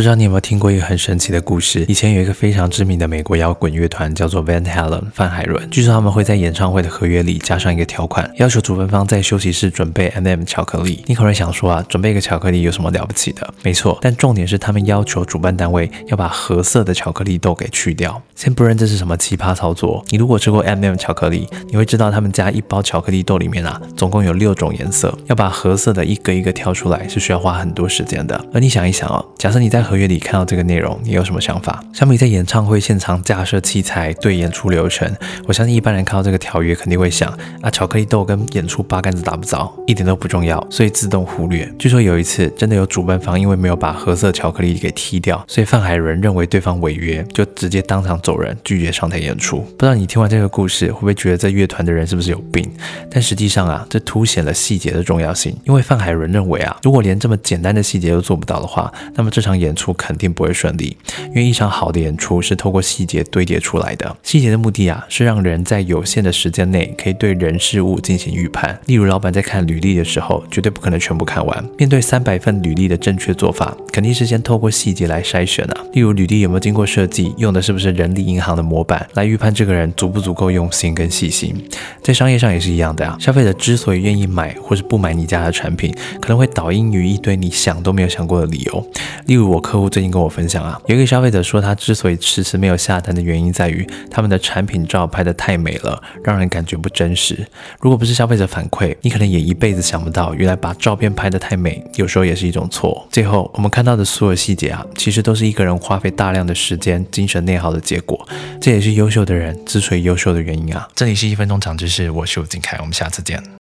不知道你有没有听过一个很神奇的故事？以前有一个非常知名的美国摇滚乐团叫做 Van Halen 范海伦，据说他们会在演唱会的合约里加上一个条款，要求主办方在休息室准备 M&M 巧克力。你可能想说啊，准备一个巧克力有什么了不起的？没错，但重点是他们要求主办单位要把褐色的巧克力豆给去掉。先不论这是什么奇葩操作，你如果吃过 M&M 巧克力，你会知道他们家一包巧克力豆里面啊，总共有六种颜色，要把褐色的一个一个挑出来是需要花很多时间的。而你想一想哦，假设你在合约里看到这个内容，你有什么想法？相比在演唱会现场架设器材对演出流程，我相信一般人看到这个条约肯定会想啊，巧克力豆跟演出八竿子打不着，一点都不重要，所以自动忽略。据说有一次真的有主办方因为没有把褐色巧克力给踢掉，所以范海伦认为对方违约，就直接当场走人，拒绝上台演出。不知道你听完这个故事会不会觉得这乐团的人是不是有病？但实际上啊，这凸显了细节的重要性，因为范海伦认为啊，如果连这么简单的细节都做不到的话，那么这场演出出肯定不会顺利，因为一场好的演出是透过细节堆叠出来的。细节的目的啊，是让人在有限的时间内可以对人事物进行预判。例如，老板在看履历的时候，绝对不可能全部看完。面对三百份履历的正确做法，肯定是先透过细节来筛选啊。例如，履历有没有经过设计，用的是不是人力银行的模板，来预判这个人足不足够用心跟细心。在商业上也是一样的啊。消费者之所以愿意买或是不买你家的产品，可能会导因于一堆你想都没有想过的理由。例如我，客户最近跟我分享啊，有一个消费者说，他之所以迟迟没有下单的原因在于他们的产品照拍得太美了，让人感觉不真实。如果不是消费者反馈，你可能也一辈子想不到，原来把照片拍得太美，有时候也是一种错。最后，我们看到的所有细节啊，其实都是一个人花费大量的时间、精神内耗的结果。这也是优秀的人之所以优秀的原因啊。这里是一分钟长知识，我是吴景凯，我们下次见。